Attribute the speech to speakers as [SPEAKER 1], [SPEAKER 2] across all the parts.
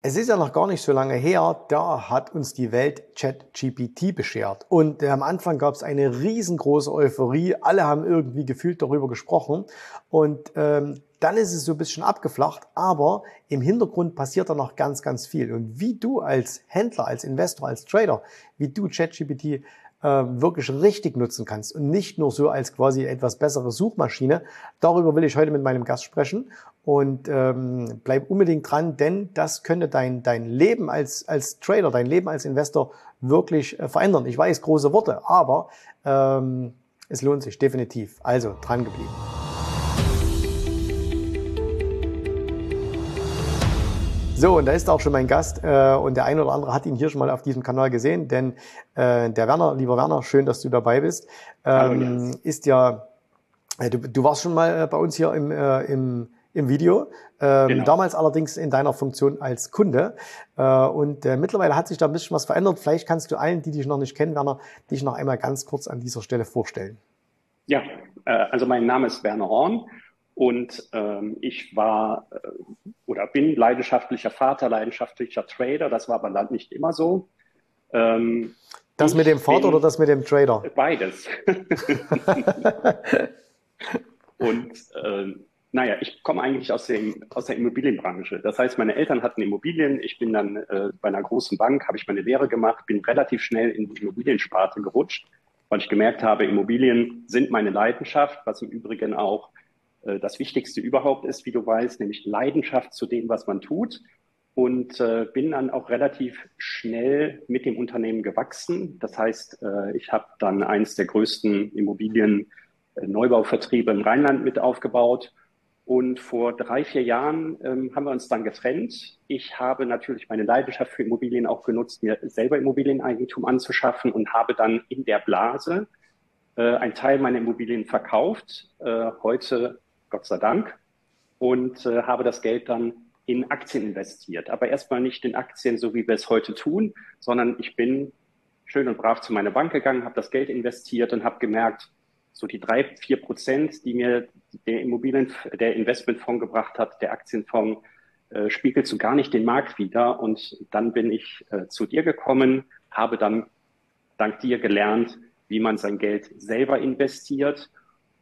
[SPEAKER 1] Es ist ja noch gar nicht so lange her, da hat uns die Welt ChatGPT beschert. Und äh, am Anfang gab es eine riesengroße Euphorie. Alle haben irgendwie gefühlt darüber gesprochen. Und ähm, dann ist es so ein bisschen abgeflacht, aber im Hintergrund passiert da noch ganz, ganz viel. Und wie du als Händler, als Investor, als Trader, wie du ChatGPT äh, wirklich richtig nutzen kannst und nicht nur so als quasi etwas bessere Suchmaschine. Darüber will ich heute mit meinem Gast sprechen und ähm, bleib unbedingt dran, denn das könnte dein, dein Leben als, als Trader, dein Leben als Investor wirklich äh, verändern. Ich weiß, große Worte, aber ähm, es lohnt sich definitiv. Also dran geblieben. So, und da ist auch schon mein Gast äh, und der eine oder andere hat ihn hier schon mal auf diesem Kanal gesehen, denn äh, der Werner, lieber Werner, schön, dass du dabei bist, ähm, ist ja, äh, du, du warst schon mal äh, bei uns hier im, äh, im, im Video, ähm, genau. damals allerdings in deiner Funktion als Kunde äh, und äh, mittlerweile hat sich da ein bisschen was verändert. Vielleicht kannst du allen, die dich noch nicht kennen, Werner, dich noch einmal ganz kurz an dieser Stelle vorstellen.
[SPEAKER 2] Ja, äh, also mein Name ist Werner Horn. Und ähm, ich war äh, oder bin leidenschaftlicher Vater, leidenschaftlicher Trader. Das war aber dann nicht immer so.
[SPEAKER 1] Ähm, das mit dem Vater oder das mit dem Trader?
[SPEAKER 2] Beides. und äh, naja, ich komme eigentlich aus, dem, aus der Immobilienbranche. Das heißt, meine Eltern hatten Immobilien. Ich bin dann äh, bei einer großen Bank, habe ich meine Lehre gemacht, bin relativ schnell in die Immobiliensparte gerutscht, weil ich gemerkt habe, Immobilien sind meine Leidenschaft, was im Übrigen auch äh, das Wichtigste überhaupt ist, wie du weißt, nämlich Leidenschaft zu dem, was man tut. Und äh, bin dann auch relativ schnell mit dem Unternehmen gewachsen. Das heißt, äh, ich habe dann eines der größten Immobilien-Neubauvertriebe im Rheinland mit aufgebaut. Und vor drei, vier Jahren ähm, haben wir uns dann getrennt. Ich habe natürlich meine Leidenschaft für Immobilien auch genutzt, mir selber Immobilieneigentum anzuschaffen und habe dann in der Blase äh, einen Teil meiner Immobilien verkauft. Äh, heute Gott sei Dank, und äh, habe das Geld dann in Aktien investiert. Aber erstmal nicht in Aktien, so wie wir es heute tun, sondern ich bin schön und brav zu meiner Bank gegangen, habe das Geld investiert und habe gemerkt, so die drei, vier Prozent, die mir der Immobilien, der Investmentfonds gebracht hat, der Aktienfonds, äh, spiegelt so gar nicht den Markt wider. Und dann bin ich äh, zu dir gekommen, habe dann dank dir gelernt, wie man sein Geld selber investiert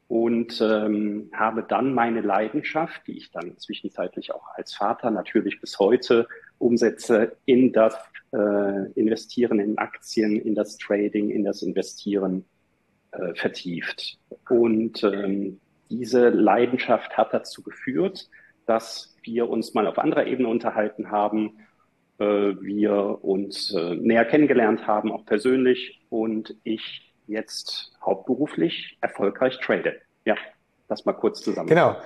[SPEAKER 2] und ähm, habe dann meine Leidenschaft, die ich dann zwischenzeitlich auch als Vater natürlich bis heute umsetze, in das äh, Investieren in Aktien, in das Trading, in das Investieren äh, vertieft. Und ähm, diese Leidenschaft hat dazu geführt, dass wir uns mal auf anderer Ebene unterhalten haben, äh, wir uns äh, näher kennengelernt haben, auch persönlich, und ich jetzt hauptberuflich erfolgreich trade. Ja, das mal kurz zusammen.
[SPEAKER 1] Genau.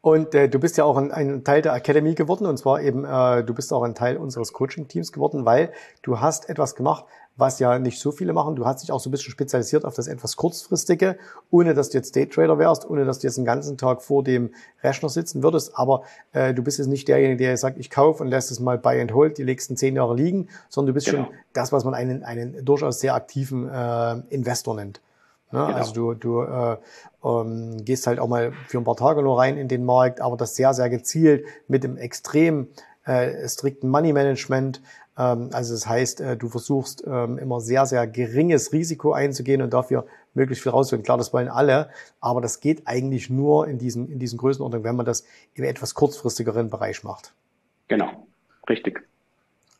[SPEAKER 1] Und äh, du bist ja auch ein, ein, Teil der Academy geworden und zwar eben, äh, du bist auch ein Teil unseres Coaching-Teams geworden, weil du hast etwas gemacht, was ja nicht so viele machen. Du hast dich auch so ein bisschen spezialisiert auf das etwas kurzfristige, ohne dass du jetzt Daytrader wärst, ohne dass du jetzt den ganzen Tag vor dem Rechner sitzen würdest. Aber äh, du bist jetzt nicht derjenige, der sagt, ich kaufe und lässt es mal buy and hold die nächsten zehn Jahre liegen, sondern du bist genau. schon das, was man einen, einen durchaus sehr aktiven äh, Investor nennt. Ne? Genau. Also du, du äh, ähm, gehst halt auch mal für ein paar Tage nur rein in den Markt, aber das sehr, sehr gezielt mit dem extrem äh, strikten Money Management. Ähm, also das heißt, äh, du versuchst ähm, immer sehr, sehr geringes Risiko einzugehen und dafür möglichst viel rauszuholen. Klar, das wollen alle, aber das geht eigentlich nur in diesen, in diesen Größenordnungen, wenn man das im etwas kurzfristigeren Bereich macht.
[SPEAKER 2] Genau, richtig.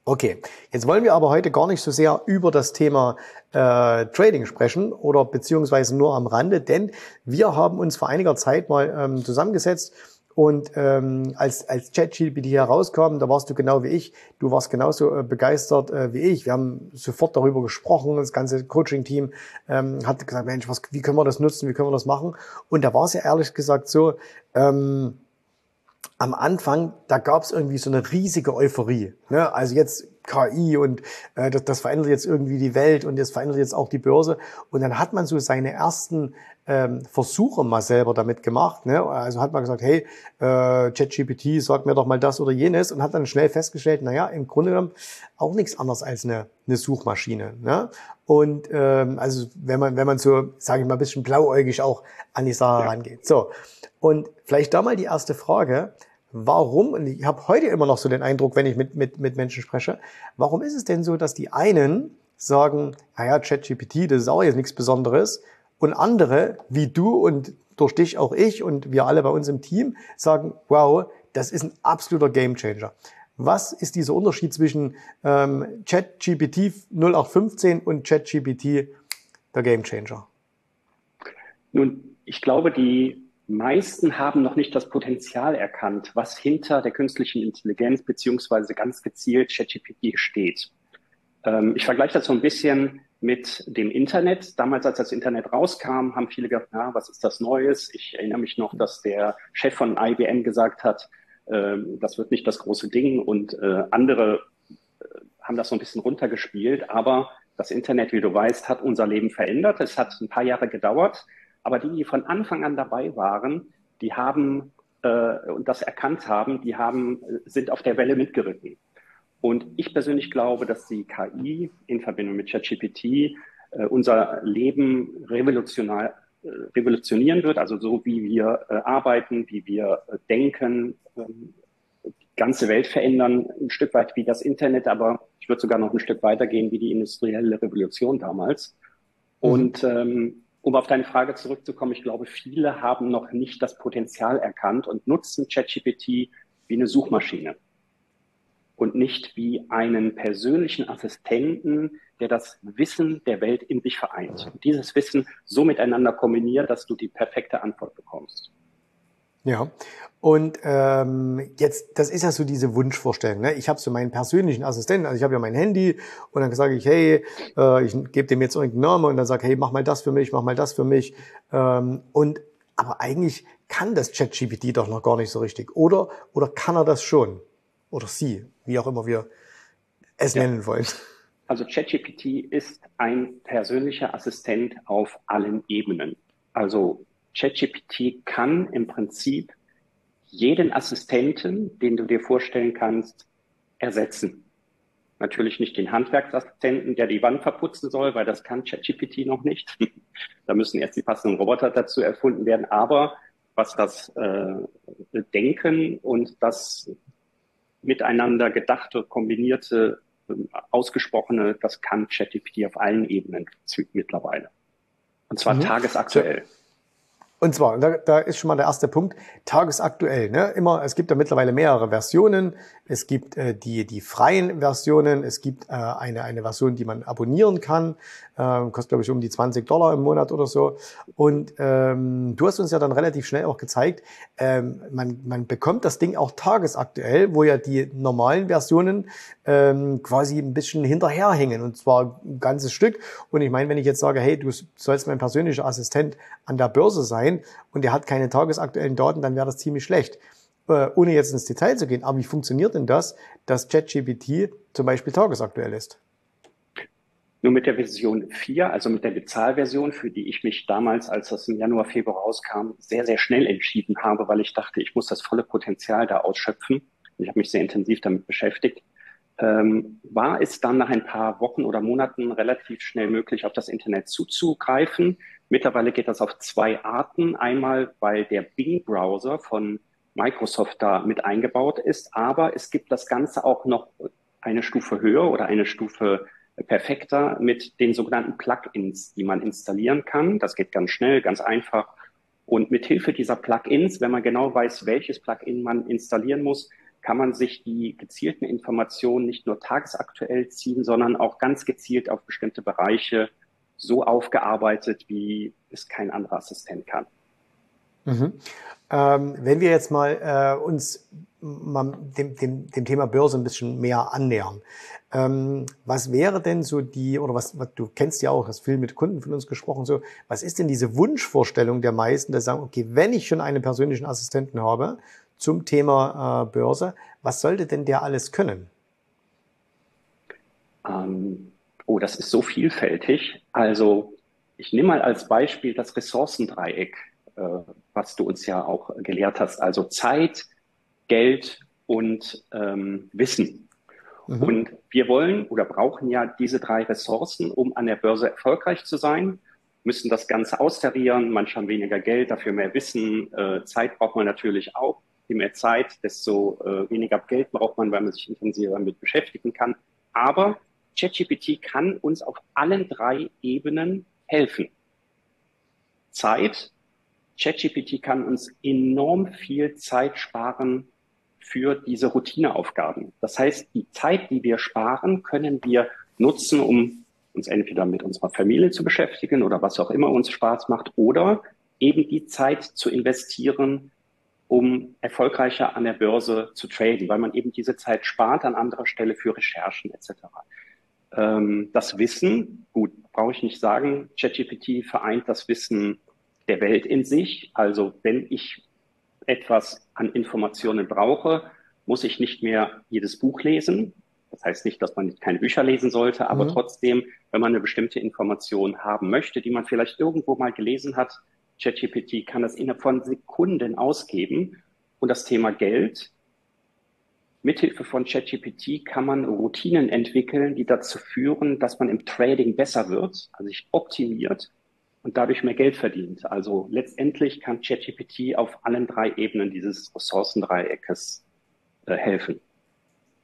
[SPEAKER 1] Okay, jetzt wollen wir aber heute gar nicht so sehr über das Thema äh, Trading sprechen oder beziehungsweise nur am Rande, denn wir haben uns vor einiger Zeit mal ähm, zusammengesetzt und ähm, als, als ChatGPT herauskam, da warst du genau wie ich, du warst genauso äh, begeistert äh, wie ich. Wir haben sofort darüber gesprochen, das ganze Coaching-Team ähm, hat gesagt, Mensch, was, wie können wir das nutzen, wie können wir das machen? Und da war es ja ehrlich gesagt so, ähm, am Anfang, da gab es irgendwie so eine riesige Euphorie. Ne? Also jetzt KI und äh, das, das verändert jetzt irgendwie die Welt und das verändert jetzt auch die Börse. Und dann hat man so seine ersten ähm, Versuche mal selber damit gemacht. Ne? Also hat man gesagt, hey, äh, ChatGPT, sag mir doch mal das oder jenes und hat dann schnell festgestellt, naja, im Grunde genommen auch nichts anderes als eine, eine Suchmaschine. Ne? Und ähm, also wenn man, wenn man so, sage ich mal, ein bisschen blauäugig auch an die Sache ja. rangeht. So, und vielleicht da mal die erste Frage. Warum, und ich habe heute immer noch so den Eindruck, wenn ich mit, mit, mit Menschen spreche, warum ist es denn so, dass die einen sagen, naja, ChatGPT, das ist auch jetzt nichts Besonderes, und andere, wie du und durch dich auch ich und wir alle bei uns im Team, sagen, wow, das ist ein absoluter Gamechanger. Was ist dieser Unterschied zwischen ähm, ChatGPT 0815 und ChatGPT der Gamechanger?
[SPEAKER 2] Nun, ich glaube, die meisten haben noch nicht das Potenzial erkannt, was hinter der künstlichen Intelligenz beziehungsweise ganz gezielt ChatGPT steht. Ähm, ich vergleiche das so ein bisschen mit dem Internet. Damals, als das Internet rauskam, haben viele gedacht, na, was ist das Neues? Ich erinnere mich noch, dass der Chef von IBM gesagt hat, äh, das wird nicht das große Ding und äh, andere äh, haben das so ein bisschen runtergespielt. Aber das Internet, wie du weißt, hat unser Leben verändert. Es hat ein paar Jahre gedauert. Aber die, die von Anfang an dabei waren, die haben äh, und das erkannt haben, die haben, sind auf der Welle mitgeritten. Und ich persönlich glaube, dass die KI in Verbindung mit ChatGPT äh, unser Leben revolutionär, äh, revolutionieren wird, also so wie wir äh, arbeiten, wie wir äh, denken, ähm, die ganze Welt verändern, ein Stück weit wie das Internet, aber ich würde sogar noch ein Stück weitergehen wie die industrielle Revolution damals. Mhm. Und ähm, um auf deine Frage zurückzukommen, ich glaube, viele haben noch nicht das Potenzial erkannt und nutzen ChatGPT wie eine Suchmaschine und nicht wie einen persönlichen Assistenten, der das Wissen der Welt in sich vereint. Und dieses Wissen so miteinander kombiniert, dass du die perfekte Antwort bekommst.
[SPEAKER 1] Ja, und ähm, jetzt, das ist ja so diese Wunschvorstellung. Ne? Ich habe so meinen persönlichen Assistenten, also ich habe ja mein Handy und dann sage ich, hey, äh, ich gebe dem jetzt irgendeinen Namen und dann sage, hey, mach mal das für mich, mach mal das für mich. Ähm, und aber eigentlich kann das ChatGPT doch noch gar nicht so richtig, oder? Oder kann er das schon? Oder sie, wie auch immer wir es ja. nennen wollen.
[SPEAKER 2] Also ChatGPT ist ein persönlicher Assistent auf allen Ebenen. Also ChatGPT kann im Prinzip jeden Assistenten, den du dir vorstellen kannst, ersetzen. Natürlich nicht den Handwerksassistenten, der die Wand verputzen soll, weil das kann ChatGPT noch nicht. da müssen erst die passenden Roboter dazu erfunden werden. Aber was das äh, Denken und das miteinander gedachte, kombinierte, ähm, ausgesprochene, das kann ChatGPT auf allen Ebenen mittlerweile. Und zwar mhm. tagesaktuell.
[SPEAKER 1] Und zwar, da, da ist schon mal der erste Punkt, tagesaktuell. Ne? Immer, es gibt ja mittlerweile mehrere Versionen. Es gibt äh, die, die freien Versionen, es gibt äh, eine, eine Version, die man abonnieren kann. Ähm, kostet, glaube ich, um die 20 Dollar im Monat oder so. Und ähm, du hast uns ja dann relativ schnell auch gezeigt, ähm, man, man bekommt das Ding auch tagesaktuell, wo ja die normalen Versionen ähm, quasi ein bisschen hinterherhängen. Und zwar ein ganzes Stück. Und ich meine, wenn ich jetzt sage, hey, du sollst mein persönlicher Assistent an der Börse sein und der hat keine tagesaktuellen Daten, dann wäre das ziemlich schlecht äh, ohne jetzt ins Detail zu gehen, aber wie funktioniert denn das, dass ChatGPT zum Beispiel tagesaktuell ist?
[SPEAKER 2] Nur mit der Version 4, also mit der Bezahlversion, für die ich mich damals, als das im Januar, Februar rauskam, sehr, sehr schnell entschieden habe, weil ich dachte, ich muss das volle Potenzial da ausschöpfen. Ich habe mich sehr intensiv damit beschäftigt. Ähm, war es dann nach ein paar Wochen oder Monaten relativ schnell möglich, auf das Internet zuzugreifen. Mittlerweile geht das auf zwei Arten. Einmal, weil der Bing-Browser von Microsoft da mit eingebaut ist, aber es gibt das Ganze auch noch eine Stufe höher oder eine Stufe perfekter mit den sogenannten Plugins, die man installieren kann. Das geht ganz schnell, ganz einfach. Und mit Hilfe dieser Plugins, wenn man genau weiß, welches Plugin man installieren muss, kann man sich die gezielten Informationen nicht nur tagesaktuell ziehen, sondern auch ganz gezielt auf bestimmte Bereiche so aufgearbeitet, wie es kein anderer Assistent kann.
[SPEAKER 1] Mhm. Ähm, wenn wir jetzt mal äh, uns mal dem, dem, dem Thema Börse ein bisschen mehr annähern. Ähm, was wäre denn so die, oder was, was du kennst ja auch, hast viel mit Kunden von uns gesprochen, so, was ist denn diese Wunschvorstellung der meisten, die sagen, okay, wenn ich schon einen persönlichen Assistenten habe zum Thema äh, Börse, was sollte denn der alles können?
[SPEAKER 2] Ähm, oh, das ist so vielfältig. Also ich nehme mal als Beispiel das Ressourcendreieck, was du uns ja auch gelehrt hast. Also Zeit, Geld und ähm, Wissen. Mhm. Und wir wollen oder brauchen ja diese drei Ressourcen, um an der Börse erfolgreich zu sein, müssen das Ganze austarieren. Manche haben weniger Geld, dafür mehr Wissen. Äh, Zeit braucht man natürlich auch. je mehr Zeit, desto äh, weniger Geld braucht man, weil man sich intensiver damit beschäftigen kann. Aber ChatGPT kann uns auf allen drei Ebenen helfen. Zeit. ChatGPT kann uns enorm viel Zeit sparen für diese Routineaufgaben. Das heißt, die Zeit, die wir sparen, können wir nutzen, um uns entweder mit unserer Familie zu beschäftigen oder was auch immer uns Spaß macht oder eben die Zeit zu investieren, um erfolgreicher an der Börse zu traden, weil man eben diese Zeit spart an anderer Stelle für Recherchen etc. Ähm, das Wissen, gut, brauche ich nicht sagen, ChatGPT vereint das Wissen der Welt in sich. Also wenn ich etwas an Informationen brauche, muss ich nicht mehr jedes Buch lesen. Das heißt nicht, dass man keine Bücher lesen sollte, aber mhm. trotzdem, wenn man eine bestimmte Information haben möchte, die man vielleicht irgendwo mal gelesen hat, ChatGPT kann das innerhalb von Sekunden ausgeben. Und das Thema Geld, mithilfe von ChatGPT kann man Routinen entwickeln, die dazu führen, dass man im Trading besser wird, also sich optimiert und dadurch mehr Geld verdient. Also letztendlich kann ChatGPT auf allen drei Ebenen dieses Ressourcendreieckes äh, helfen.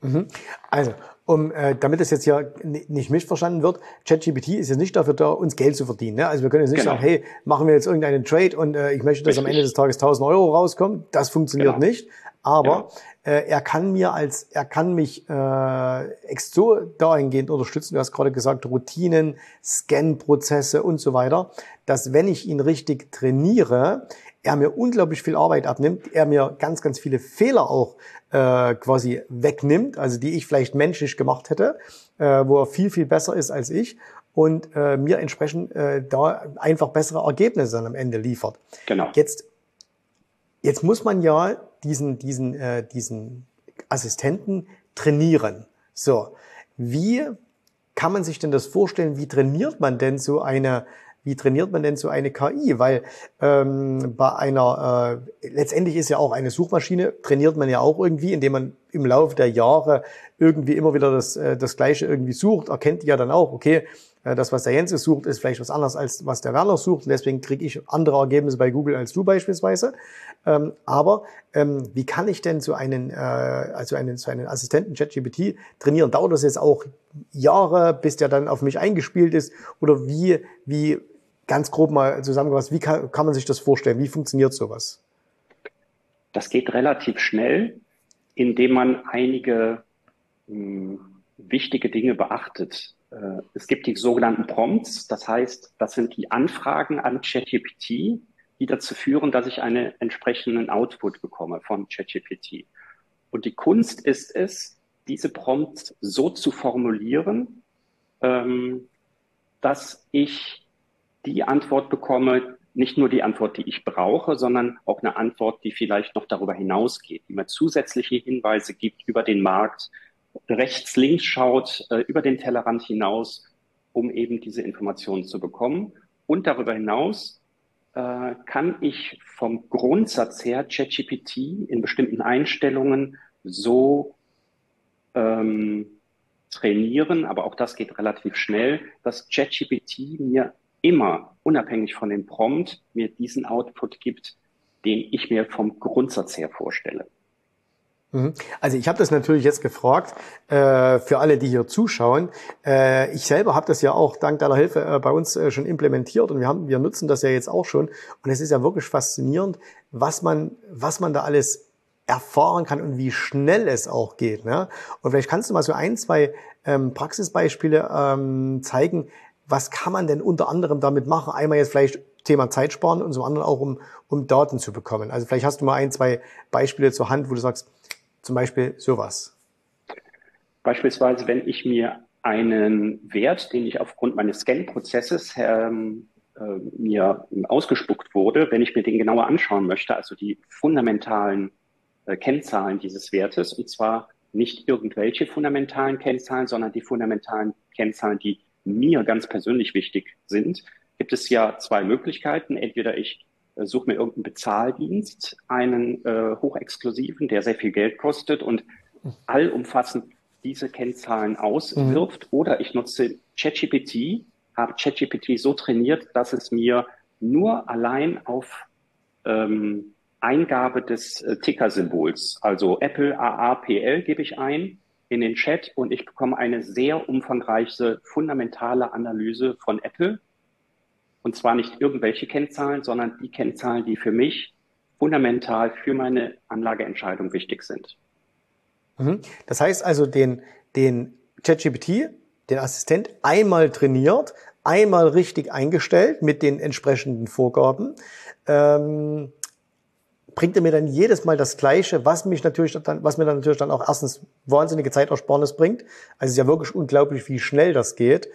[SPEAKER 1] Mhm. Also, um, äh, damit es jetzt hier nicht missverstanden wird, ChatGPT ist jetzt nicht dafür da, uns Geld zu verdienen. Ne? Also wir können jetzt nicht genau. sagen, hey, machen wir jetzt irgendeinen Trade und äh, ich möchte, dass Richtig. am Ende des Tages 1000 Euro rauskommen. Das funktioniert genau. nicht. Aber. Äh, er kann mir als, er kann mich äh, so dahingehend unterstützen. Du hast gerade gesagt, Routinen, Scan-Prozesse und so weiter, dass wenn ich ihn richtig trainiere, er mir unglaublich viel Arbeit abnimmt, er mir ganz, ganz viele Fehler auch äh, quasi wegnimmt, also die ich vielleicht menschlich gemacht hätte, äh, wo er viel, viel besser ist als ich und äh, mir entsprechend äh, da einfach bessere Ergebnisse dann am Ende liefert. Genau. Jetzt, jetzt muss man ja diesen, diesen, äh, diesen Assistenten trainieren. So, wie kann man sich denn das vorstellen? Wie trainiert man denn so eine wie trainiert man denn so eine KI? Weil ähm, bei einer, äh, letztendlich ist ja auch eine Suchmaschine, trainiert man ja auch irgendwie, indem man im Laufe der Jahre irgendwie immer wieder das, äh, das Gleiche irgendwie sucht, erkennt ja dann auch, okay, das, was der Jens sucht, ist vielleicht was anderes als was der Werner sucht. Deswegen kriege ich andere Ergebnisse bei Google als du beispielsweise. Ähm, aber ähm, wie kann ich denn so einen, äh, also einen, so einen Assistenten ChatGPT trainieren? Dauert das jetzt auch Jahre, bis der dann auf mich eingespielt ist? Oder wie, wie ganz grob mal zusammengefasst, wie kann, kann man sich das vorstellen? Wie funktioniert sowas?
[SPEAKER 2] Das geht relativ schnell, indem man einige mh, hm, wichtige Dinge beachtet. Äh, es gibt die sogenannten Prompts, das heißt, das sind die Anfragen an ChatGPT, die dazu führen, dass ich einen entsprechenden Output bekomme von ChatGPT. Und die Kunst ist es, diese Prompts so zu formulieren, ähm, dass ich die Antwort bekomme, nicht nur die Antwort, die ich brauche, sondern auch eine Antwort, die vielleicht noch darüber hinausgeht, die mir zusätzliche Hinweise gibt über den Markt, rechts, links schaut, äh, über den Tellerrand hinaus, um eben diese Informationen zu bekommen. Und darüber hinaus äh, kann ich vom Grundsatz her ChatGPT in bestimmten Einstellungen so ähm, trainieren, aber auch das geht relativ schnell, dass ChatGPT mir immer, unabhängig von dem Prompt, mir diesen Output gibt, den ich mir vom Grundsatz her vorstelle.
[SPEAKER 1] Mhm. Also ich habe das natürlich jetzt gefragt äh, für alle, die hier zuschauen. Äh, ich selber habe das ja auch dank deiner Hilfe äh, bei uns äh, schon implementiert und wir haben, wir nutzen das ja jetzt auch schon. Und es ist ja wirklich faszinierend, was man, was man da alles erfahren kann und wie schnell es auch geht. Ne? Und vielleicht kannst du mal so ein, zwei ähm, Praxisbeispiele ähm, zeigen, was kann man denn unter anderem damit machen? Einmal jetzt vielleicht Thema Zeit sparen und zum anderen auch, um, um Daten zu bekommen. Also vielleicht hast du mal ein, zwei Beispiele zur Hand, wo du sagst, zum Beispiel sowas.
[SPEAKER 2] Beispielsweise, wenn ich mir einen Wert, den ich aufgrund meines Scan-Prozesses ähm, äh, mir ausgespuckt wurde, wenn ich mir den genauer anschauen möchte, also die fundamentalen äh, Kennzahlen dieses Wertes, und zwar nicht irgendwelche fundamentalen Kennzahlen, sondern die fundamentalen Kennzahlen, die mir ganz persönlich wichtig sind, gibt es ja zwei Möglichkeiten. Entweder ich suche mir irgendeinen Bezahldienst, einen äh, hochexklusiven, der sehr viel Geld kostet und allumfassend diese Kennzahlen auswirft, mhm. oder ich nutze ChatGPT, habe ChatGPT so trainiert, dass es mir nur allein auf ähm, Eingabe des äh, Ticker-Symbols, also Apple AAPL gebe ich ein in den Chat und ich bekomme eine sehr umfangreiche, fundamentale Analyse von Apple. Und zwar nicht irgendwelche Kennzahlen, sondern die Kennzahlen, die für mich fundamental für meine Anlageentscheidung wichtig sind.
[SPEAKER 1] Mhm. Das heißt also, den, den ChatGPT, den Assistent einmal trainiert, einmal richtig eingestellt mit den entsprechenden Vorgaben. Ähm, bringt er mir dann jedes Mal das Gleiche, was mich natürlich dann, was mir dann natürlich dann auch erstens wahnsinnige Zeitersparnis bringt. Also es ist ja wirklich unglaublich, wie schnell das geht.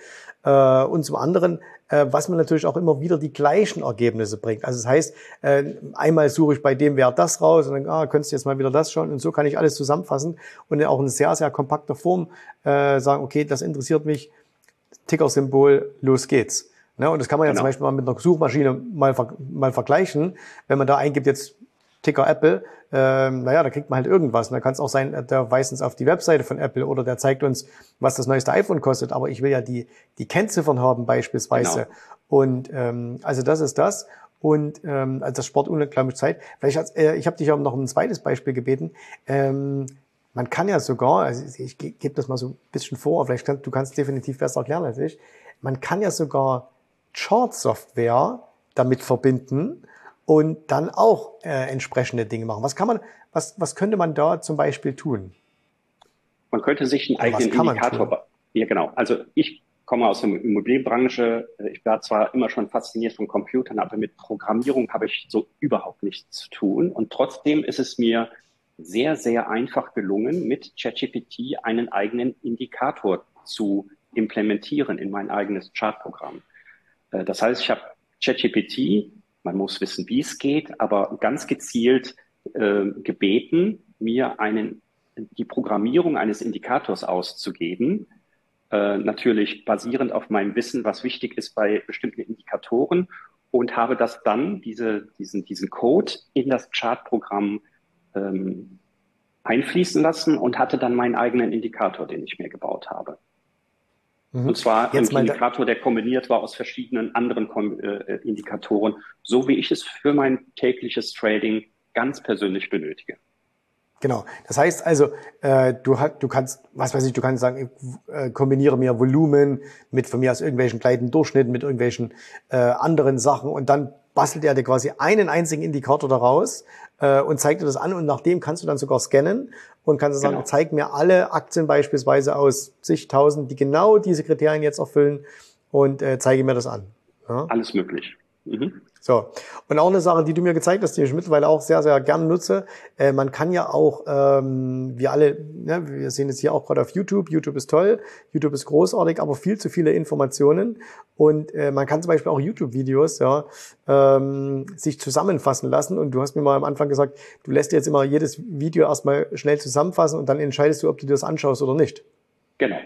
[SPEAKER 1] Äh, und zum anderen, äh, was mir natürlich auch immer wieder die gleichen Ergebnisse bringt. Also das heißt, äh, einmal suche ich bei dem Wert das raus und dann, ah, könntest du jetzt mal wieder das schauen und so kann ich alles zusammenfassen und auch in sehr, sehr kompakter Form sagen, okay, das interessiert mich, Ticker-Symbol, los geht's. Ne? Und das kann man ja genau. zum Beispiel mal mit einer Suchmaschine mal, mal vergleichen. Wenn man da eingibt jetzt Ticker Apple, ähm, naja, da kriegt man halt irgendwas. Und da kann es auch sein, der weist uns auf die Webseite von Apple oder der zeigt uns, was das neueste iPhone kostet. Aber ich will ja die, die Kennziffern haben beispielsweise. Genau. Und ähm, also das ist das. Und ähm, also das spart unglaublich Zeit. Vielleicht als, äh, ich habe dich auch noch um ein zweites Beispiel gebeten. Ähm, man kann ja sogar, also ich, ich gebe das mal so ein bisschen vor, vielleicht kannst du kannst definitiv besser erklären als ich. Man kann ja sogar Chart-Software damit verbinden und dann auch äh, entsprechende Dinge machen. Was kann man, was, was könnte man da zum Beispiel tun?
[SPEAKER 2] Man könnte sich einen eigenen Indikator. Ja, genau. Also ich komme aus der Immobilienbranche. Ich war zwar immer schon fasziniert von Computern, aber mit Programmierung habe ich so überhaupt nichts zu tun. Und trotzdem ist es mir sehr, sehr einfach gelungen, mit ChatGPT einen eigenen Indikator zu implementieren in mein eigenes Chartprogramm. Äh, das heißt, ich habe ChatGPT man muss wissen, wie es geht, aber ganz gezielt äh, gebeten, mir einen, die Programmierung eines Indikators auszugeben. Äh, natürlich basierend auf meinem Wissen, was wichtig ist bei bestimmten Indikatoren und habe das dann, diese, diesen, diesen Code in das Chartprogramm ähm, einfließen lassen und hatte dann meinen eigenen Indikator, den ich mir gebaut habe. Mhm. Und zwar Jetzt ein Indikator, der kombiniert war aus verschiedenen anderen äh, Indikatoren, so wie ich es für mein tägliches Trading ganz persönlich benötige.
[SPEAKER 1] Genau. Das heißt also, äh, du, du kannst, was weiß ich, du kannst sagen, ich äh, kombiniere mir Volumen mit von mir aus irgendwelchen kleinen Durchschnitten, mit irgendwelchen äh, anderen Sachen und dann bastelt er dir quasi einen einzigen Indikator daraus äh, und zeigt dir das an und nach dem kannst du dann sogar scannen und kannst du sagen, genau. zeig mir alle Aktien beispielsweise aus zigtausend, die genau diese Kriterien jetzt erfüllen und äh, zeige mir das an.
[SPEAKER 2] Ja? Alles möglich.
[SPEAKER 1] Mhm. So. Und auch eine Sache, die du mir gezeigt hast, die ich mittlerweile auch sehr, sehr gern nutze. Äh, man kann ja auch, ähm, wir alle, ne, wir sehen es hier auch gerade auf YouTube. YouTube ist toll, YouTube ist großartig, aber viel zu viele Informationen. Und äh, man kann zum Beispiel auch YouTube-Videos ja, ähm, sich zusammenfassen lassen. Und du hast mir mal am Anfang gesagt, du lässt dir jetzt immer jedes Video erstmal schnell zusammenfassen und dann entscheidest du, ob du dir das anschaust oder nicht.
[SPEAKER 2] Genau.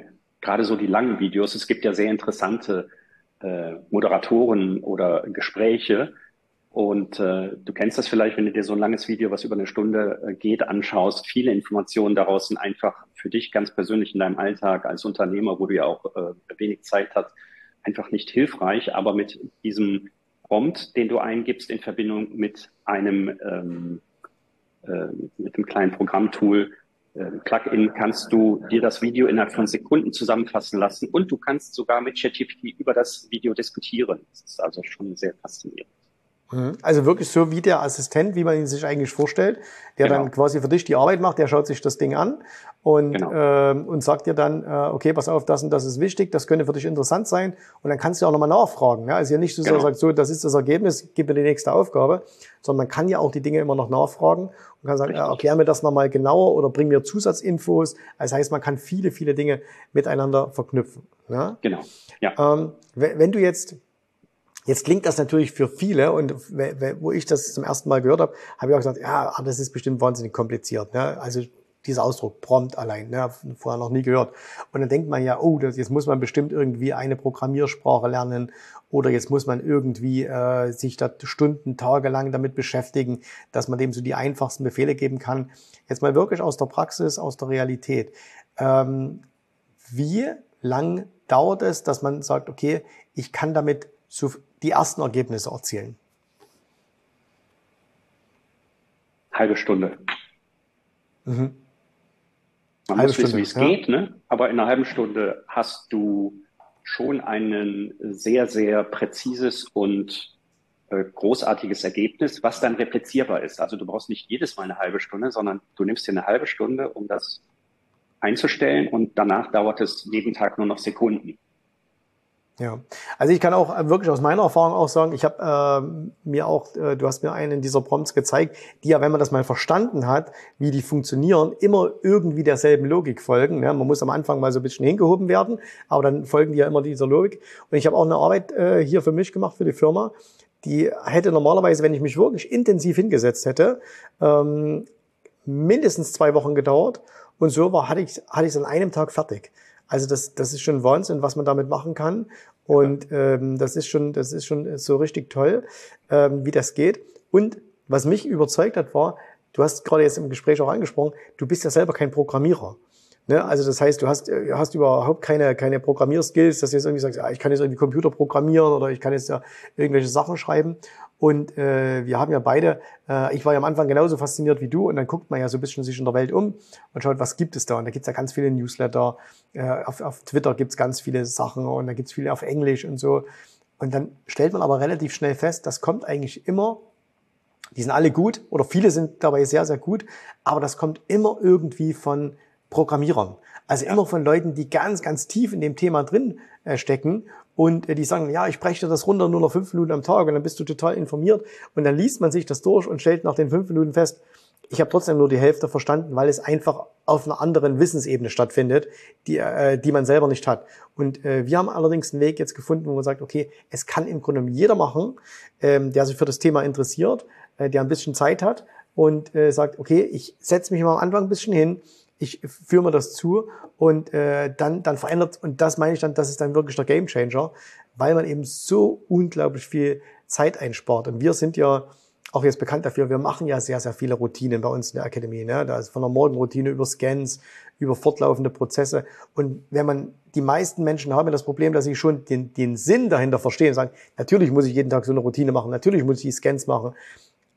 [SPEAKER 2] Gerade so die langen Videos. Es gibt ja sehr interessante äh, Moderatoren oder Gespräche. Und äh, du kennst das vielleicht, wenn du dir so ein langes Video, was über eine Stunde äh, geht, anschaust. Viele Informationen daraus sind einfach für dich ganz persönlich in deinem Alltag als Unternehmer, wo du ja auch äh, wenig Zeit hast, einfach nicht hilfreich. Aber mit diesem Prompt, den du eingibst in Verbindung mit einem ähm, äh, mit einem kleinen Programmtool, Plugin kannst du dir das Video innerhalb von Sekunden zusammenfassen lassen und du kannst sogar mit ChatGPT über das Video diskutieren. Das ist also schon sehr faszinierend.
[SPEAKER 1] Mhm. Also wirklich so wie der Assistent, wie man ihn sich eigentlich vorstellt, der genau. dann quasi für dich die Arbeit macht, der schaut sich das Ding an und, genau. äh, und sagt dir dann, äh, okay, pass auf, das und das ist wichtig, das könnte für dich interessant sein und dann kannst du auch nochmal nachfragen. Ja? Also ja nicht so, genau. sagt, so, das ist das Ergebnis, gib mir die nächste Aufgabe, sondern man kann ja auch die Dinge immer noch nachfragen und kann sagen, äh, erklär mir das nochmal genauer oder bring mir Zusatzinfos. Das heißt, man kann viele, viele Dinge miteinander verknüpfen. Ja?
[SPEAKER 2] Genau.
[SPEAKER 1] Ja. Ähm, wenn du jetzt Jetzt klingt das natürlich für viele und wo ich das zum ersten Mal gehört habe, habe ich auch gesagt, ja, das ist bestimmt wahnsinnig kompliziert. Ne? Also dieser Ausdruck prompt allein, ne? vorher noch nie gehört. Und dann denkt man ja, oh, das, jetzt muss man bestimmt irgendwie eine Programmiersprache lernen oder jetzt muss man irgendwie äh, sich da Stunden, Tage lang damit beschäftigen, dass man dem so die einfachsten Befehle geben kann. Jetzt mal wirklich aus der Praxis, aus der Realität. Ähm, wie lang dauert es, dass man sagt, okay, ich kann damit so die ersten Ergebnisse erzielen?
[SPEAKER 2] Halbe Stunde. Mhm. Man halbe muss wissen, wie es ja. geht, ne? aber in einer halben Stunde hast du schon ein sehr, sehr präzises und äh, großartiges Ergebnis, was dann replizierbar ist. Also du brauchst nicht jedes Mal eine halbe Stunde, sondern du nimmst dir eine halbe Stunde, um das einzustellen und danach dauert es jeden Tag nur noch Sekunden.
[SPEAKER 1] Ja, also ich kann auch äh, wirklich aus meiner Erfahrung auch sagen, ich habe äh, mir auch, äh, du hast mir einen dieser Prompts gezeigt, die ja, wenn man das mal verstanden hat, wie die funktionieren, immer irgendwie derselben Logik folgen. Ja, man muss am Anfang mal so ein bisschen hingehoben werden, aber dann folgen die ja immer dieser Logik. Und ich habe auch eine Arbeit äh, hier für mich gemacht, für die Firma, die hätte normalerweise, wenn ich mich wirklich intensiv hingesetzt hätte, ähm, mindestens zwei Wochen gedauert. Und so war, hatte ich hatte ich es an einem Tag fertig. Also das, das ist schon Wahnsinn, was man damit machen kann. Und ähm, das ist schon, das ist schon so richtig toll, ähm, wie das geht. Und was mich überzeugt hat, war, du hast gerade jetzt im Gespräch auch angesprochen, du bist ja selber kein Programmierer. Ne? Also das heißt, du hast, du hast überhaupt keine, keine Programmierskills, dass du jetzt irgendwie sagst, ja, ich kann jetzt irgendwie Computer programmieren oder ich kann jetzt ja irgendwelche Sachen schreiben. Und äh, wir haben ja beide, äh, ich war ja am Anfang genauso fasziniert wie du und dann guckt man ja so ein bisschen sich in der Welt um und schaut, was gibt es da. Und da gibt's ja ganz viele Newsletter, äh, auf, auf Twitter gibt's ganz viele Sachen und da gibt's viele auf Englisch und so. Und dann stellt man aber relativ schnell fest, das kommt eigentlich immer, die sind alle gut oder viele sind dabei sehr, sehr gut, aber das kommt immer irgendwie von Programmierern. Also immer von Leuten, die ganz, ganz tief in dem Thema drin äh, stecken und äh, die sagen, ja, ich breche das runter nur noch fünf Minuten am Tag und dann bist du total informiert und dann liest man sich das durch und stellt nach den fünf Minuten fest, ich habe trotzdem nur die Hälfte verstanden, weil es einfach auf einer anderen Wissensebene stattfindet, die, äh, die man selber nicht hat. Und äh, wir haben allerdings einen Weg jetzt gefunden, wo man sagt, okay, es kann im Grunde jeder machen, ähm, der sich für das Thema interessiert, äh, der ein bisschen Zeit hat und äh, sagt, okay, ich setze mich mal am Anfang ein bisschen hin, ich führe mir das zu und äh, dann, dann verändert, und das meine ich dann, das ist dann wirklich der Gamechanger, weil man eben so unglaublich viel Zeit einspart. Und wir sind ja auch jetzt bekannt dafür, wir machen ja sehr, sehr viele Routinen bei uns in der Akademie. Ne? Da ist von der Morgenroutine über Scans, über fortlaufende Prozesse. Und wenn man, die meisten Menschen haben das Problem, dass sie schon den, den Sinn dahinter verstehen sagen, natürlich muss ich jeden Tag so eine Routine machen, natürlich muss ich die Scans machen,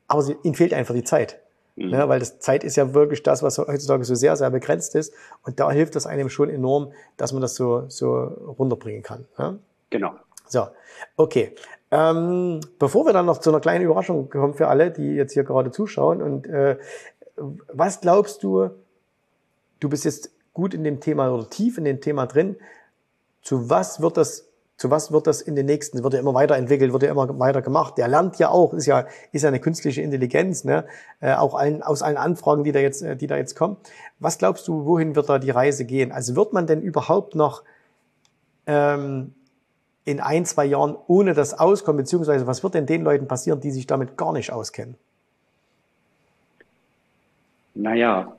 [SPEAKER 1] aber sie, ihnen fehlt einfach die Zeit. Mhm. Ja, weil das Zeit ist ja wirklich das, was heutzutage so sehr, sehr begrenzt ist. Und da hilft das einem schon enorm, dass man das so, so runterbringen kann. Ja?
[SPEAKER 2] Genau.
[SPEAKER 1] So, okay. Ähm, bevor wir dann noch zu einer kleinen Überraschung kommen für alle, die jetzt hier gerade zuschauen, und äh, was glaubst du, du bist jetzt gut in dem Thema oder tief in dem Thema drin, zu was wird das zu was wird das in den nächsten, wird ja immer weiterentwickelt, wird ja immer weiter gemacht. Der lernt ja auch, ist ja, ist ja eine künstliche Intelligenz, ne? Äh, auch allen, aus allen Anfragen, die da jetzt, äh, die da jetzt kommen. Was glaubst du, wohin wird da die Reise gehen? Also wird man denn überhaupt noch ähm, in ein, zwei Jahren ohne das auskommen, beziehungsweise was wird denn den Leuten passieren, die sich damit gar nicht auskennen?
[SPEAKER 2] Naja,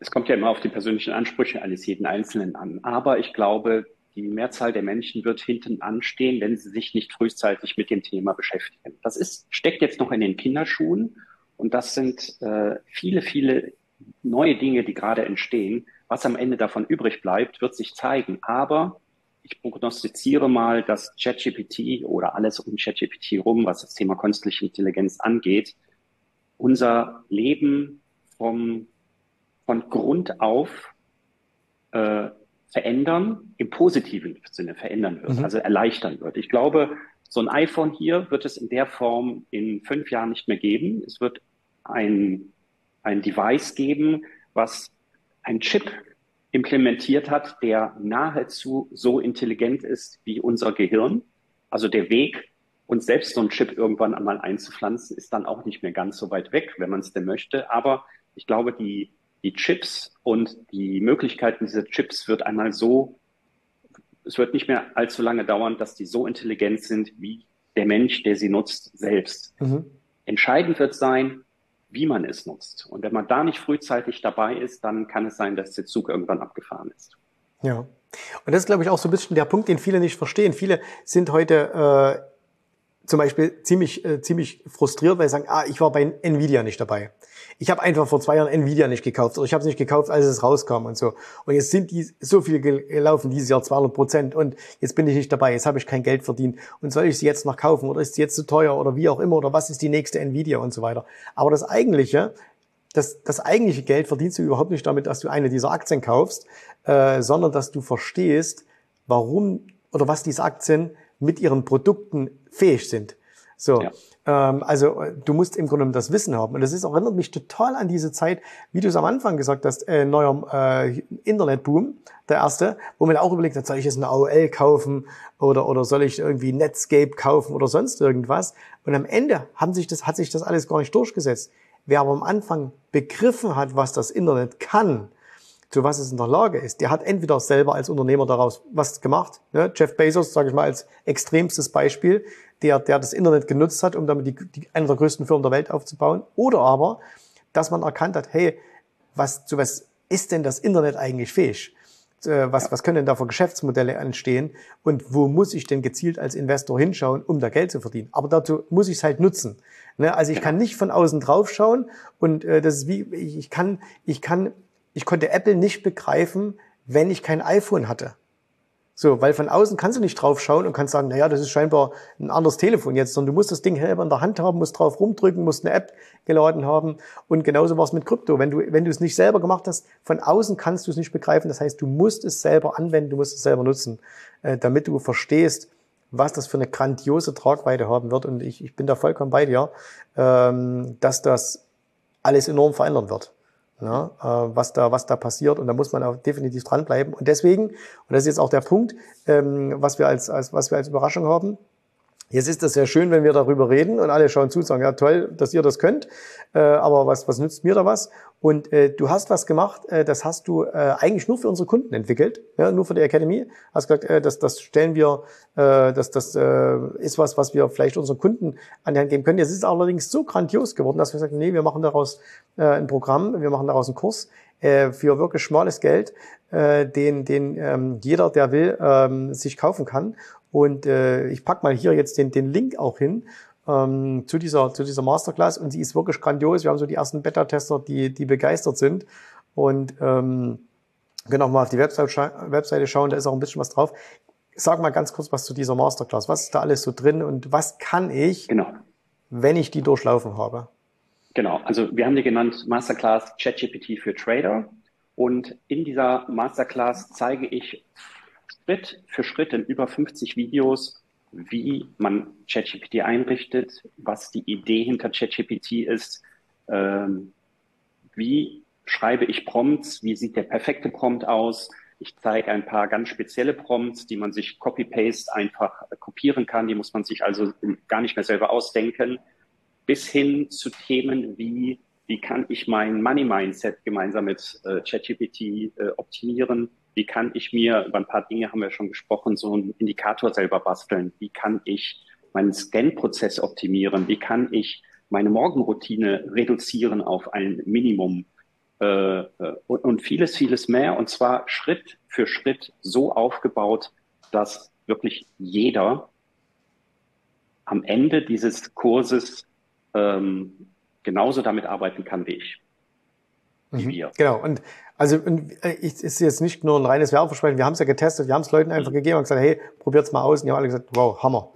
[SPEAKER 2] es kommt ja immer auf die persönlichen Ansprüche eines jeden Einzelnen an. Aber ich glaube, die Mehrzahl der Menschen wird hinten anstehen, wenn sie sich nicht frühzeitig mit dem Thema beschäftigen. Das ist, steckt jetzt noch in den Kinderschuhen und das sind äh, viele, viele neue Dinge, die gerade entstehen. Was am Ende davon übrig bleibt, wird sich zeigen. Aber ich prognostiziere mal, dass ChatGPT oder alles um ChatGPT rum, was das Thema künstliche Intelligenz angeht, unser Leben vom, von Grund auf äh, verändern, im positiven Sinne verändern wird, mhm. also erleichtern wird. Ich glaube, so ein iPhone hier wird es in der Form in fünf Jahren nicht mehr geben. Es wird ein, ein Device geben, was ein Chip implementiert hat, der nahezu so intelligent ist wie unser Gehirn. Also der Weg, uns selbst so ein Chip irgendwann einmal einzupflanzen, ist dann auch nicht mehr ganz so weit weg, wenn man es denn möchte. Aber ich glaube, die die Chips und die Möglichkeiten dieser Chips wird einmal so, es wird nicht mehr allzu lange dauern, dass die so intelligent sind wie der Mensch, der sie nutzt, selbst. Mhm. Entscheidend wird sein, wie man es nutzt. Und wenn man da nicht frühzeitig dabei ist, dann kann es sein, dass der Zug irgendwann abgefahren ist.
[SPEAKER 1] Ja. Und das ist, glaube ich, auch so ein bisschen der Punkt, den viele nicht verstehen. Viele sind heute äh, zum Beispiel ziemlich, äh, ziemlich frustriert, weil sie sagen, ah, ich war bei Nvidia nicht dabei. Ich habe einfach vor zwei Jahren Nvidia nicht gekauft oder ich habe es nicht gekauft, als es rauskam und so. Und jetzt sind die so viel gelaufen dieses Jahr 200 Prozent und jetzt bin ich nicht dabei, jetzt habe ich kein Geld verdient und soll ich sie jetzt noch kaufen oder ist sie jetzt zu teuer oder wie auch immer oder was ist die nächste Nvidia und so weiter. Aber das eigentliche, das, das eigentliche Geld verdienst du überhaupt nicht damit, dass du eine dieser Aktien kaufst, äh, sondern dass du verstehst, warum oder was diese Aktien mit ihren Produkten fähig sind. So, ja. ähm, also äh, du musst im Grunde das Wissen haben. Und das ist, erinnert mich total an diese Zeit, wie du es am Anfang gesagt hast, äh, neuer äh, Internetboom, der erste, wo man auch überlegt hat, soll ich jetzt eine AOL kaufen oder, oder soll ich irgendwie Netscape kaufen oder sonst irgendwas. Und am Ende haben sich das, hat sich das alles gar nicht durchgesetzt. Wer aber am Anfang begriffen hat, was das Internet kann, zu was es in der Lage ist, der hat entweder selber als Unternehmer daraus was gemacht. Ne? Jeff Bezos, sage ich mal, als extremstes Beispiel, der, der das Internet genutzt hat, um damit die, die, eine der größten Firmen der Welt aufzubauen. Oder aber, dass man erkannt hat, hey, was, zu was ist denn das Internet eigentlich fähig? Äh, was, was können denn da für Geschäftsmodelle entstehen? Und wo muss ich denn gezielt als Investor hinschauen, um da Geld zu verdienen? Aber dazu muss ich es halt nutzen. Ne? Also ich kann nicht von außen drauf schauen und äh, das ist wie, ich kann, ich kann ich konnte Apple nicht begreifen, wenn ich kein iPhone hatte. So, weil von außen kannst du nicht drauf schauen und kannst sagen, naja, das ist scheinbar ein anderes Telefon jetzt, sondern du musst das Ding selber in der Hand haben, musst drauf rumdrücken, musst eine App geladen haben. Und genauso war es mit Krypto. Wenn du, wenn du es nicht selber gemacht hast, von außen kannst du es nicht begreifen. Das heißt, du musst es selber anwenden, du musst es selber nutzen, äh, damit du verstehst, was das für eine grandiose Tragweite haben wird. Und ich, ich bin da vollkommen bei dir, ähm, dass das alles enorm verändern wird ja, äh, was, da, was da passiert. Und da muss man auch definitiv dranbleiben. Und deswegen, und das ist jetzt auch der Punkt, ähm, was, wir als, als, was wir als Überraschung haben, Jetzt ist das sehr schön, wenn wir darüber reden und alle schauen zu und sagen, ja toll, dass ihr das könnt, äh, aber was, was nützt mir da was? Und äh, du hast was gemacht, äh, das hast du äh, eigentlich nur für unsere Kunden entwickelt, ja, nur für die Academy. Hast gesagt, äh, das, das stellen wir, äh, das, das äh, ist was, was wir vielleicht unseren Kunden an die Hand geben können. Jetzt ist es allerdings so grandios geworden, dass wir sagen, nee, wir machen daraus äh, ein Programm, wir machen daraus einen Kurs äh, für wirklich schmales Geld, äh, den, den ähm, jeder, der will, ähm, sich kaufen kann. Und äh, ich pack mal hier jetzt den, den Link auch hin ähm, zu, dieser, zu dieser Masterclass. Und sie ist wirklich grandios. Wir haben so die ersten Beta-Tester, die, die begeistert sind. Und ähm, können auch mal auf die Website scha Webseite schauen, da ist auch ein bisschen was drauf. Sag mal ganz kurz was zu dieser Masterclass. Was ist da alles so drin und was kann ich, genau. wenn ich die durchlaufen habe?
[SPEAKER 2] Genau, also wir haben die genannt Masterclass ChatGPT für Trader. Und in dieser Masterclass zeige ich Schritt für Schritt in über 50 Videos, wie man ChatGPT einrichtet, was die Idee hinter ChatGPT ist, ähm, wie schreibe ich Prompts, wie sieht der perfekte Prompt aus. Ich zeige ein paar ganz spezielle Prompts, die man sich Copy-Paste einfach kopieren kann. Die muss man sich also gar nicht mehr selber ausdenken. Bis hin zu Themen wie, wie kann ich mein Money-Mindset gemeinsam mit äh, ChatGPT äh, optimieren? Wie kann ich mir, über ein paar Dinge haben wir schon gesprochen, so einen Indikator selber basteln? Wie kann ich meinen Scan-Prozess optimieren? Wie kann ich meine Morgenroutine reduzieren auf ein Minimum? Äh, äh, und, und vieles, vieles mehr. Und zwar Schritt für Schritt so aufgebaut, dass wirklich jeder am Ende dieses Kurses ähm, genauso damit arbeiten kann wie ich.
[SPEAKER 1] Wie mhm, wir. Genau. Und also äh, ich, ist jetzt nicht nur ein reines Werbeversprechen, wir haben es ja getestet, wir haben es Leuten einfach mhm. gegeben und gesagt, hey, probiert's mal aus. Und die haben alle gesagt, wow, Hammer.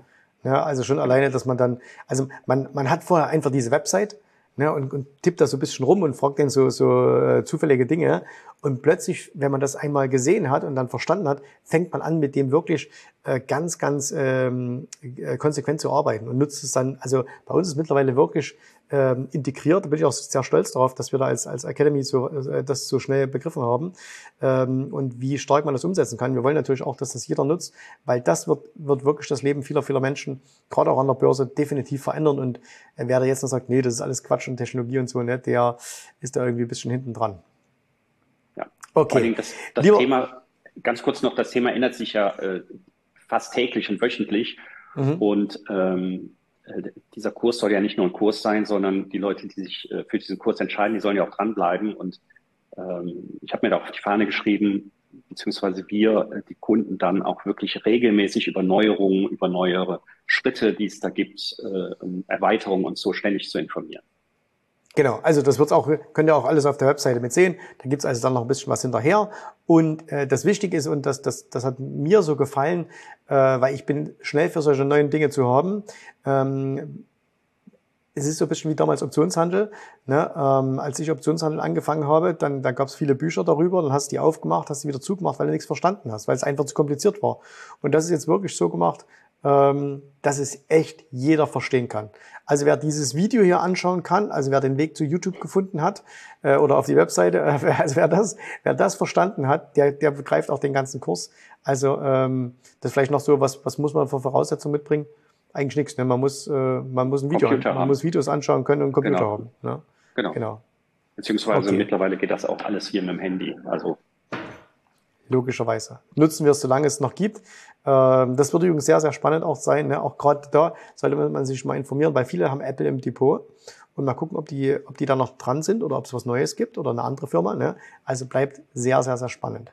[SPEAKER 1] Ja, also schon alleine, dass man dann, also man, man hat vorher einfach diese Website ne, und, und tippt da so ein bisschen rum und fragt den so, so äh, zufällige Dinge. Und plötzlich, wenn man das einmal gesehen hat und dann verstanden hat, fängt man an, mit dem wirklich ganz, ganz ähm, äh, konsequent zu arbeiten und nutzt es dann, also bei uns ist mittlerweile wirklich ähm, integriert. Da bin ich auch sehr stolz darauf, dass wir da als, als Academy so, äh, das so schnell begriffen haben ähm, und wie stark man das umsetzen kann. Wir wollen natürlich auch, dass das jeder nutzt, weil das wird, wird wirklich das Leben vieler, vieler Menschen, gerade auch an der Börse, definitiv verändern. Und äh, wer da jetzt noch sagt, nee, das ist alles Quatsch und Technologie und so, ne, der ist da irgendwie ein bisschen hinten dran.
[SPEAKER 2] Ja, okay. Das, das Thema, ganz kurz noch, das Thema ändert sich ja äh, fast täglich und wöchentlich. Mhm. Und ähm, äh, dieser Kurs soll ja nicht nur ein Kurs sein, sondern die Leute, die sich äh, für diesen Kurs entscheiden, die sollen ja auch dranbleiben. Und ähm, ich habe mir da auf die Fahne geschrieben, beziehungsweise wir äh, die Kunden dann auch wirklich regelmäßig über Neuerungen, über neuere Schritte, die es da gibt, äh, Erweiterungen und so ständig zu informieren.
[SPEAKER 1] Genau, also das wird's auch, könnt ihr auch alles auf der Webseite mit sehen. Da gibt's also dann noch ein bisschen was hinterher. Und äh, das Wichtige ist, und das, das, das hat mir so gefallen, äh, weil ich bin schnell für solche neuen Dinge zu haben. Ähm, es ist so ein bisschen wie damals Optionshandel. Ne? Ähm, als ich Optionshandel angefangen habe, dann da gab es viele Bücher darüber, dann hast du die aufgemacht, hast die wieder zugemacht, weil du nichts verstanden hast, weil es einfach zu kompliziert war. Und das ist jetzt wirklich so gemacht, ähm, dass es echt jeder verstehen kann. Also wer dieses Video hier anschauen kann, also wer den Weg zu YouTube gefunden hat äh, oder auf die Webseite, äh, also wer das, wer das verstanden hat, der, der begreift auch den ganzen Kurs. Also ähm, das ist vielleicht noch so, was, was muss man für Voraussetzungen mitbringen? eigentlich nichts. Ne? Man muss, äh, man muss ein Video, an, man muss Videos anschauen können und einen Computer genau. haben. Ne?
[SPEAKER 2] Genau. genau. Beziehungsweise okay. mittlerweile geht das auch alles hier mit dem Handy. Also
[SPEAKER 1] logischerweise. Nutzen wir es, solange es noch gibt. Ähm, das würde übrigens sehr, sehr spannend auch sein. Ne? Auch gerade da sollte man sich mal informieren, weil viele haben Apple im Depot und mal gucken, ob die, ob die da noch dran sind oder ob es was Neues gibt oder eine andere Firma. Ne? Also bleibt sehr, sehr, sehr spannend.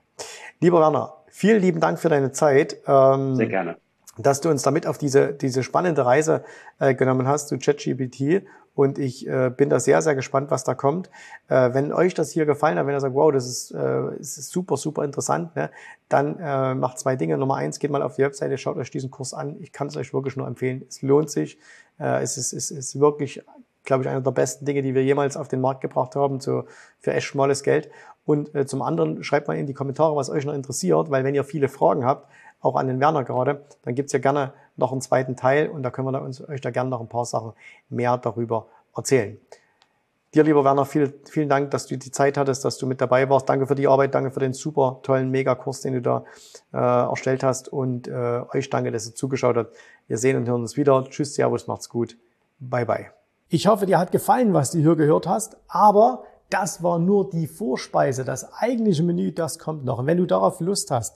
[SPEAKER 1] Lieber Werner, vielen lieben Dank für deine Zeit.
[SPEAKER 2] Ähm, sehr gerne
[SPEAKER 1] dass du uns damit auf diese, diese spannende Reise äh, genommen hast zu ChatGPT. Und ich äh, bin da sehr, sehr gespannt, was da kommt. Äh, wenn euch das hier gefallen hat, wenn ihr sagt, wow, das ist, äh, ist super, super interessant, ne, dann äh, macht zwei Dinge. Nummer eins, geht mal auf die Webseite, schaut euch diesen Kurs an. Ich kann es euch wirklich nur empfehlen. Es lohnt sich. Äh, es, ist, es ist wirklich, glaube ich, einer der besten Dinge, die wir jemals auf den Markt gebracht haben, zu, für echt schmales Geld. Und äh, zum anderen schreibt mal in die Kommentare, was euch noch interessiert, weil wenn ihr viele Fragen habt, auch an den Werner gerade, dann gibt's ja gerne noch einen zweiten Teil und da können wir uns, euch da gerne noch ein paar Sachen mehr darüber erzählen. Dir, lieber Werner, viel, vielen Dank, dass du die Zeit hattest, dass du mit dabei warst. Danke für die Arbeit, danke für den super tollen Megakurs, den du da äh, erstellt hast und äh, euch danke, dass ihr zugeschaut habt. Wir sehen und hören uns wieder. Tschüss, Servus, macht's gut. Bye, bye. Ich hoffe, dir hat gefallen, was du hier gehört hast, aber das war nur die Vorspeise. Das eigentliche Menü, das kommt noch. Und wenn du darauf Lust hast,